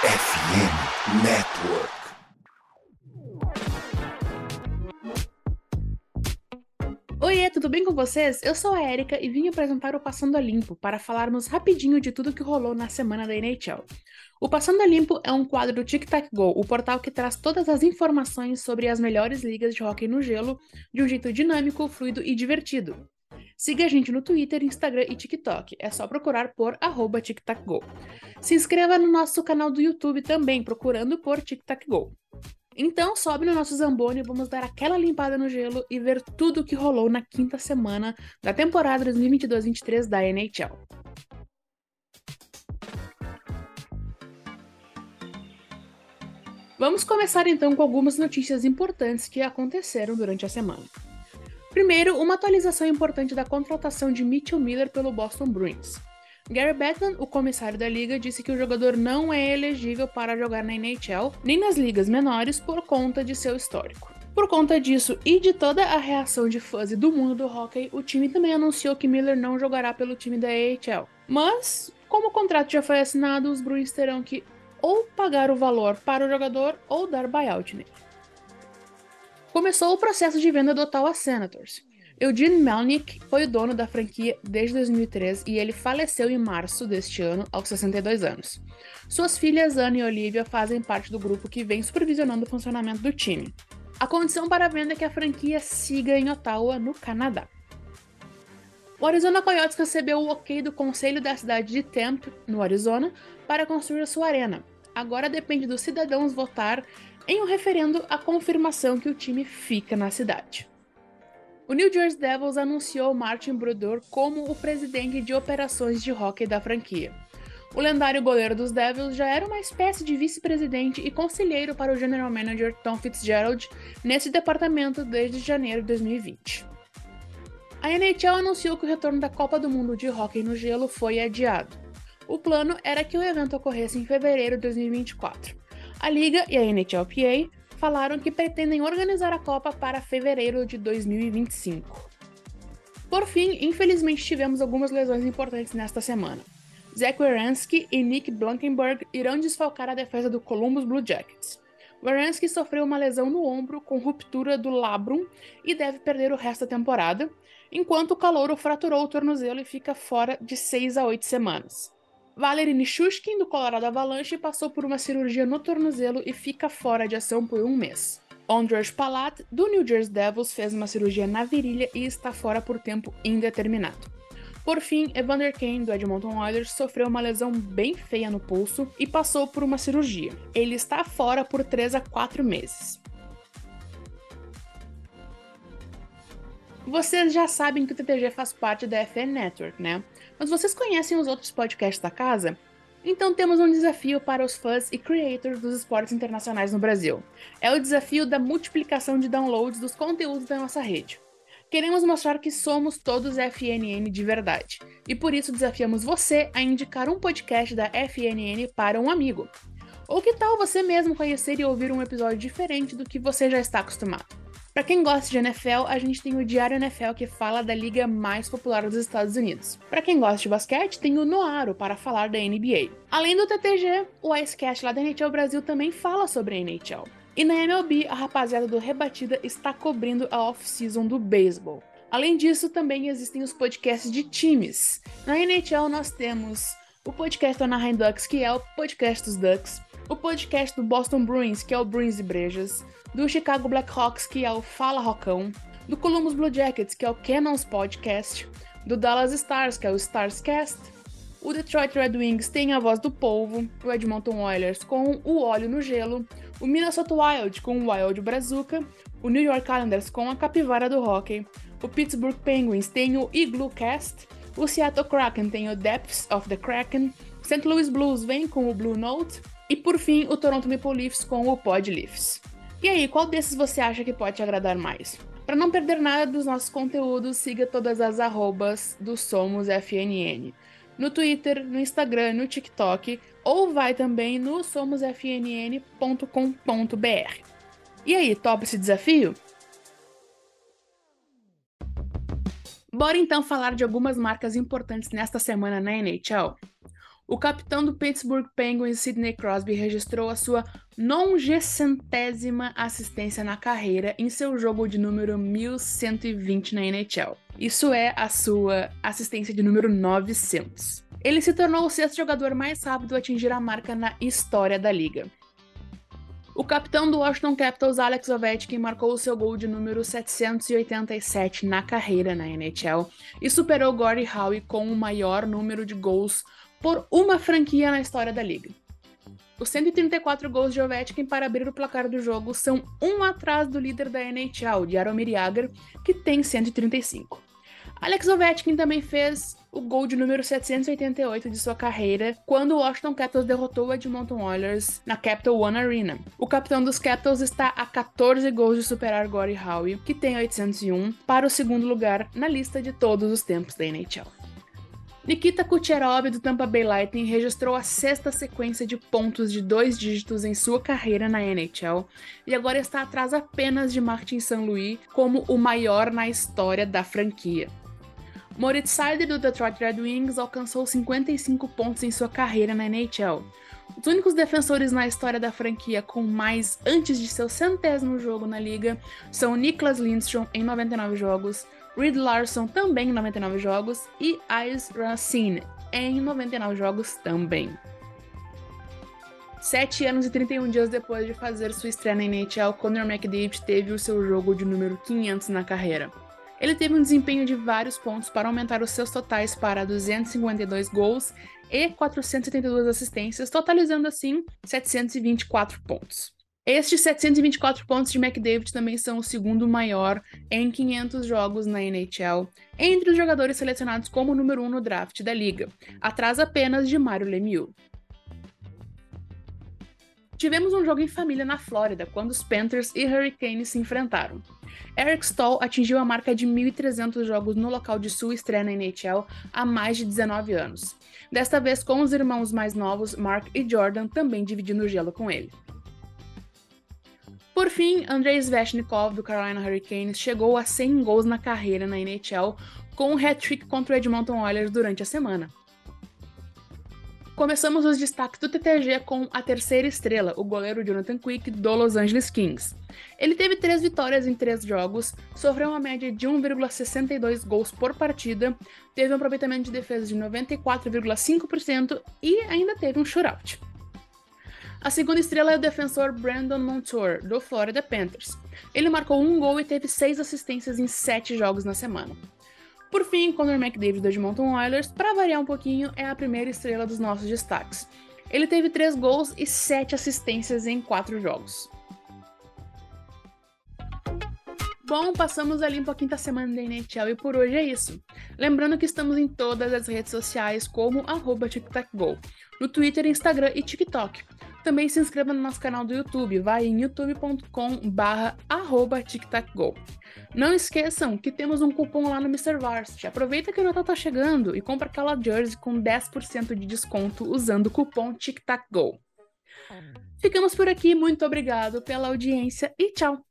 FM Network. Oiê, tudo bem com vocês? Eu sou a Erika e vim apresentar o Passando a Limpo para falarmos rapidinho de tudo que rolou na semana da NHL. O Passando a Limpo é um quadro do Tic Tac Go, o portal que traz todas as informações sobre as melhores ligas de hockey no gelo de um jeito dinâmico, fluido e divertido. Siga a gente no Twitter, Instagram e TikTok. É só procurar por arroba TicTacGo. Se inscreva no nosso canal do YouTube também, procurando por TicTacGo. Então sobe no nosso Zamboni e vamos dar aquela limpada no gelo e ver tudo o que rolou na quinta semana da temporada 2022-23 da NHL. Vamos começar então com algumas notícias importantes que aconteceram durante a semana. Primeiro, uma atualização importante da contratação de Mitchell Miller pelo Boston Bruins. Gary Bettman, o comissário da liga, disse que o jogador não é elegível para jogar na NHL nem nas ligas menores por conta de seu histórico. Por conta disso e de toda a reação de fãs e do mundo do hockey, o time também anunciou que Miller não jogará pelo time da AHL. Mas, como o contrato já foi assinado, os Bruins terão que ou pagar o valor para o jogador ou dar buyout nele. Começou o processo de venda do Ottawa Senators. Eugene Melnick foi o dono da franquia desde 2003 e ele faleceu em março deste ano, aos 62 anos. Suas filhas Anne e Olivia fazem parte do grupo que vem supervisionando o funcionamento do time. A condição para a venda é que a franquia siga em Ottawa, no Canadá. O Arizona Coyotes recebeu o ok do conselho da cidade de Tempe, no Arizona, para construir sua arena. Agora depende dos cidadãos votar em um referendo a confirmação que o time fica na cidade. O New Jersey Devils anunciou Martin Brodeur como o presidente de operações de hockey da franquia. O lendário goleiro dos Devils já era uma espécie de vice-presidente e conselheiro para o general manager Tom Fitzgerald nesse departamento desde janeiro de 2020. A NHL anunciou que o retorno da Copa do Mundo de Hockey no Gelo foi adiado. O plano era que o evento ocorresse em fevereiro de 2024. A Liga e a NHLPA falaram que pretendem organizar a Copa para fevereiro de 2025. Por fim, infelizmente tivemos algumas lesões importantes nesta semana. Zach Werenski e Nick Blankenberg irão desfalcar a defesa do Columbus Blue Jackets. Werenski sofreu uma lesão no ombro com ruptura do labrum e deve perder o resto da temporada, enquanto o calouro fraturou o tornozelo e fica fora de 6 a 8 semanas. Valery Nishushkin, do Colorado Avalanche, passou por uma cirurgia no tornozelo e fica fora de ação por um mês. Ondrej Palat, do New Jersey Devils, fez uma cirurgia na virilha e está fora por tempo indeterminado. Por fim, Evander Kane, do Edmonton Oilers, sofreu uma lesão bem feia no pulso e passou por uma cirurgia. Ele está fora por 3 a 4 meses. Vocês já sabem que o TTG faz parte da FN Network, né? Mas vocês conhecem os outros podcasts da casa? Então temos um desafio para os fãs e creators dos esportes internacionais no Brasil. É o desafio da multiplicação de downloads dos conteúdos da nossa rede. Queremos mostrar que somos todos FNN de verdade, e por isso desafiamos você a indicar um podcast da FNN para um amigo. Ou que tal você mesmo conhecer e ouvir um episódio diferente do que você já está acostumado? Para quem gosta de NFL, a gente tem o Diário NFL que fala da liga mais popular dos Estados Unidos. Para quem gosta de basquete, tem o Noaro para falar da NBA. Além do TTG, o Icecast lá da NHL Brasil também fala sobre a NHL. E na MLB, a rapaziada do Rebatida está cobrindo a off-season do beisebol. Além disso, também existem os podcasts de times. Na NHL nós temos o podcast do Anaheim Ducks, que é o podcast dos Ducks, o podcast do Boston Bruins, que é o Bruins e Brejas, do Chicago Blackhawks, que é o Fala Rocão, do Columbus Blue Jackets, que é o Cannons Podcast, do Dallas Stars, que é o Starscast, o Detroit Red Wings tem a voz do polvo, o Edmonton Oilers com o óleo no gelo, o Minnesota Wild com o Wild Brazuca, o New York Islanders com a capivara do hockey, o Pittsburgh Penguins tem o Igloo Cast, o Seattle Kraken tem o Depths of the Kraken, St. Louis Blues vem com o Blue Note, e por fim, o Toronto Maple Leafs com o Pod Leafs. E aí, qual desses você acha que pode te agradar mais? Para não perder nada dos nossos conteúdos, siga todas as arrobas do Somos FNN. No Twitter, no Instagram, no TikTok, ou vai também no somosfnn.com.br. E aí, topa esse desafio? Bora então falar de algumas marcas importantes nesta semana na NHL. O capitão do Pittsburgh Penguins, Sidney Crosby, registrou a sua nongescentésima assistência na carreira em seu jogo de número 1120 na NHL. Isso é a sua assistência de número 900. Ele se tornou o sexto jogador mais rápido a atingir a marca na história da liga. O capitão do Washington Capitals, Alex Ovechkin, marcou o seu gol de número 787 na carreira na NHL e superou Gordie Howe com o maior número de gols por uma franquia na história da liga. Os 134 gols de Ovechkin para abrir o placar do jogo são um atrás do líder da NHL, de Jaromir Jagr, que tem 135. Alex Ovechkin também fez o gol de número 788 de sua carreira quando o Washington Capitals derrotou o Edmonton Oilers na Capital One Arena. O capitão dos Capitals está a 14 gols de superar Gordie Howe, que tem 801, para o segundo lugar na lista de todos os tempos da NHL. Nikita Kucherov do Tampa Bay Lightning registrou a sexta sequência de pontos de dois dígitos em sua carreira na NHL e agora está atrás apenas de Martin St. Louis como o maior na história da franquia. Moritz Seider do Detroit Red Wings alcançou 55 pontos em sua carreira na NHL. Os únicos defensores na história da franquia com mais antes de seu centésimo jogo na liga são Niklas Lindstrom em 99 jogos, Reed Larson também em 99 jogos e Ice Racine em 99 jogos também. Sete anos e 31 dias depois de fazer sua estreia na NHL, Conor McDavid teve o seu jogo de número 500 na carreira. Ele teve um desempenho de vários pontos para aumentar os seus totais para 252 gols e 472 assistências, totalizando assim 724 pontos. Estes 724 pontos de McDavid também são o segundo maior em 500 jogos na NHL, entre os jogadores selecionados como número 1 um no draft da liga, atrás apenas de Mario Lemieux. Tivemos um jogo em família na Flórida, quando os Panthers e Hurricanes se enfrentaram. Eric Stoll atingiu a marca de 1.300 jogos no local de sua estreia na NHL há mais de 19 anos. Desta vez com os irmãos mais novos, Mark e Jordan, também dividindo o gelo com ele. Por fim, Andrei Sveshnikov, do Carolina Hurricanes, chegou a 100 gols na carreira na NHL com um hat-trick contra o Edmonton Oilers durante a semana. Começamos os destaques do TTG com a terceira estrela, o goleiro Jonathan Quick, do Los Angeles Kings. Ele teve três vitórias em três jogos, sofreu uma média de 1,62 gols por partida, teve um aproveitamento de defesa de 94,5% e ainda teve um shootout. A segunda estrela é o defensor Brandon Montour, do Florida Panthers. Ele marcou um gol e teve seis assistências em sete jogos na semana. Por fim, Conor McDavid do Edmonton Oilers, para variar um pouquinho, é a primeira estrela dos nossos destaques. Ele teve 3 gols e 7 assistências em 4 jogos. Bom, passamos ali a quinta semana da NHL e por hoje é isso. Lembrando que estamos em todas as redes sociais como arroba TicTacGo, no Twitter, Instagram e TikTok. Também se inscreva no nosso canal do YouTube, vai em youtube.com barra TicTacGo. Não esqueçam que temos um cupom lá no Mr. Varsity. Aproveita que o Natal tá chegando e compra aquela jersey com 10% de desconto usando o cupom TicTacGo. Ficamos por aqui, muito obrigado pela audiência e tchau!